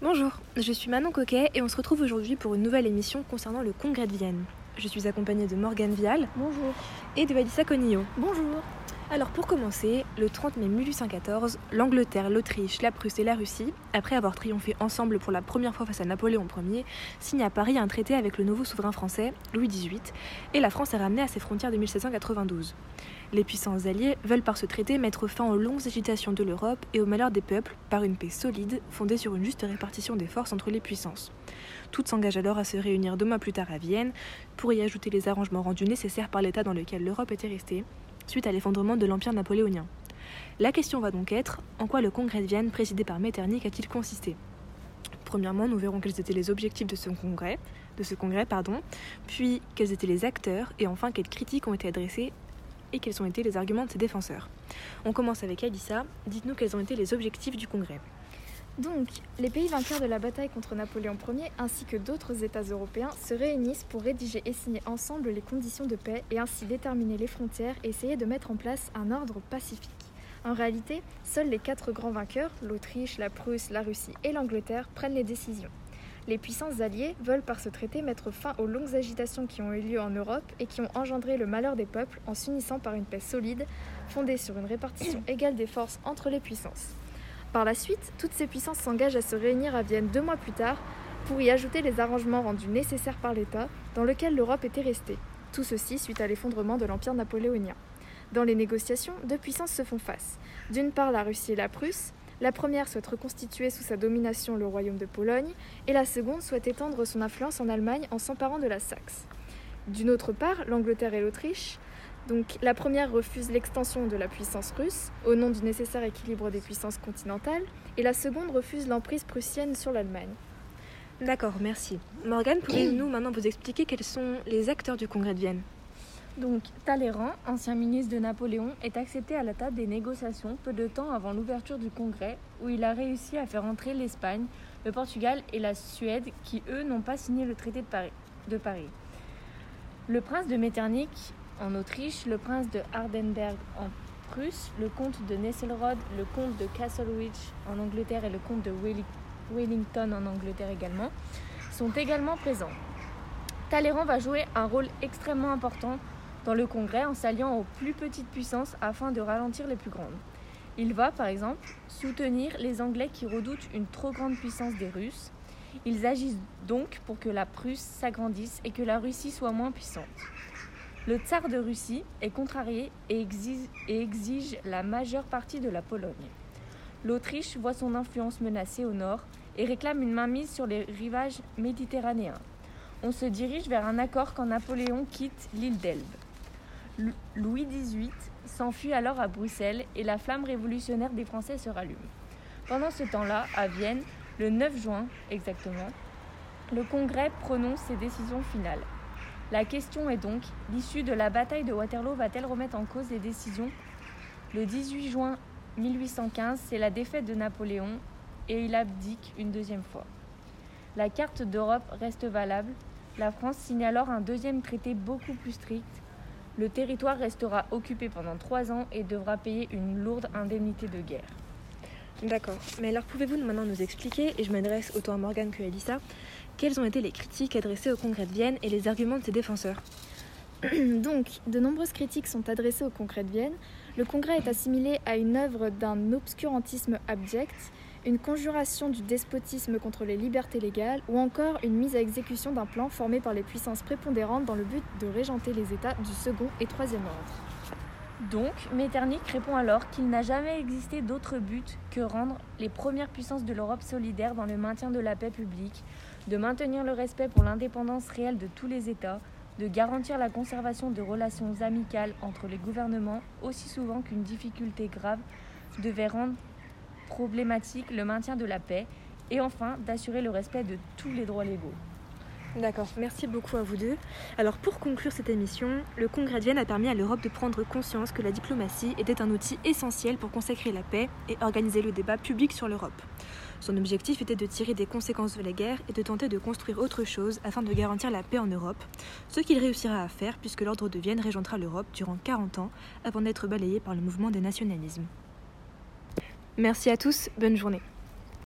Bonjour, je suis Manon Coquet et on se retrouve aujourd'hui pour une nouvelle émission concernant le congrès de Vienne. Je suis accompagnée de Morgane Vial Bonjour. et de Valissa Conillo. Bonjour. Alors pour commencer, le 30 mai 1814, l'Angleterre, l'Autriche, la Prusse et la Russie, après avoir triomphé ensemble pour la première fois face à Napoléon Ier, signent à Paris un traité avec le nouveau souverain français, Louis XVIII, et la France est ramenée à ses frontières de 1792. Les puissances alliées veulent par ce traité mettre fin aux longues agitations de l'Europe et aux malheurs des peuples par une paix solide fondée sur une juste répartition des forces entre les puissances. Toutes s'engagent alors à se réunir deux mois plus tard à Vienne pour y ajouter les arrangements rendus nécessaires par l'état dans lequel l'Europe était restée, suite à l'effondrement de l'Empire napoléonien. La question va donc être en quoi le congrès de Vienne présidé par Metternich a-t-il consisté? Premièrement, nous verrons quels étaient les objectifs de ce congrès, puis quels étaient les acteurs et enfin quelles critiques ont été adressées et quels ont été les arguments de ses défenseurs. On commence avec Alissa. Dites-nous quels ont été les objectifs du congrès. Donc, les pays vainqueurs de la bataille contre Napoléon Ier ainsi que d'autres États européens se réunissent pour rédiger et signer ensemble les conditions de paix et ainsi déterminer les frontières et essayer de mettre en place un ordre pacifique. En réalité, seuls les quatre grands vainqueurs, l'Autriche, la Prusse, la Russie et l'Angleterre, prennent les décisions. Les puissances alliées veulent par ce traité mettre fin aux longues agitations qui ont eu lieu en Europe et qui ont engendré le malheur des peuples en s'unissant par une paix solide, fondée sur une répartition égale des forces entre les puissances. Par la suite, toutes ces puissances s'engagent à se réunir à Vienne deux mois plus tard pour y ajouter les arrangements rendus nécessaires par l'État dans lequel l'Europe était restée. Tout ceci suite à l'effondrement de l'Empire napoléonien. Dans les négociations, deux puissances se font face. D'une part la Russie et la Prusse. La première souhaite reconstituer sous sa domination le royaume de Pologne et la seconde souhaite étendre son influence en Allemagne en s'emparant de la Saxe. D'une autre part, l'Angleterre et l'Autriche donc la première refuse l'extension de la puissance russe au nom du nécessaire équilibre des puissances continentales et la seconde refuse l'emprise prussienne sur l'Allemagne. D'accord, merci. Morgane, pouvez-nous maintenant vous expliquer quels sont les acteurs du congrès de Vienne? Donc Talleyrand, ancien ministre de Napoléon, est accepté à la table des négociations peu de temps avant l'ouverture du congrès où il a réussi à faire entrer l'Espagne, le Portugal et la Suède qui eux n'ont pas signé le traité de Paris. De Paris. Le prince de Metternich en Autriche, le prince de Hardenberg en Prusse, le comte de Nesselrode, le comte de Castlereagh en Angleterre et le comte de Wellington en Angleterre également, sont également présents. Talleyrand va jouer un rôle extrêmement important dans le Congrès en s'alliant aux plus petites puissances afin de ralentir les plus grandes. Il va, par exemple, soutenir les Anglais qui redoutent une trop grande puissance des Russes. Ils agissent donc pour que la Prusse s'agrandisse et que la Russie soit moins puissante. Le tsar de Russie est contrarié et exige, la majeure partie de la Pologne. L'Autriche voit son influence menacée au nord et réclame une mainmise sur les rivages méditerranéens. On se dirige vers un accord quand Napoléon quitte l'île d'Elbe. Louis XVIII s'enfuit alors à Bruxelles et la flamme révolutionnaire des Français se rallume. Pendant ce temps-là, à Vienne, le 9 juin exactement, le Congrès prononce ses décisions finales. La question est donc, l'issue de la bataille de Waterloo va-t-elle remettre en cause les décisions? Le 18 juin 1815, c'est la défaite de Napoléon et il abdique une deuxième fois. La carte d'Europe reste valable. La France signe alors un deuxième traité beaucoup plus strict. Le territoire restera occupé pendant trois ans et devra payer une lourde indemnité de guerre. D'accord. Mais alors pouvez-vous maintenant nous expliquer, et je m'adresse autant à Morgane que à Elissa, quelles ont été les critiques adressées au Congrès de Vienne et les arguments de ses défenseurs Donc, de nombreuses critiques sont adressées au Congrès de Vienne. Le Congrès est assimilé à une œuvre d'un obscurantisme abject, une conjuration du despotisme contre les libertés légales ou encore une mise à exécution d'un plan formé par les puissances prépondérantes dans le but de régenter les États du second et troisième ordre. Donc, Metternich répond alors qu'il n'a jamais existé d'autre but que rendre les premières puissances de l'Europe solidaires dans le maintien de la paix publique, de maintenir le respect pour l'indépendance réelle de tous les États, de garantir la conservation de relations amicales entre les gouvernements aussi souvent qu'une difficulté grave devait rendre problématique le maintien de la paix, et enfin d'assurer le respect de tous les droits légaux. D'accord, merci beaucoup à vous deux. Alors pour conclure cette émission, le Congrès de Vienne a permis à l'Europe de prendre conscience que la diplomatie était un outil essentiel pour consacrer la paix et organiser le débat public sur l'Europe. Son objectif était de tirer des conséquences de la guerre et de tenter de construire autre chose afin de garantir la paix en Europe, ce qu'il réussira à faire puisque l'ordre de Vienne régentera l'Europe durant 40 ans avant d'être balayé par le mouvement des nationalismes. Merci à tous, bonne journée.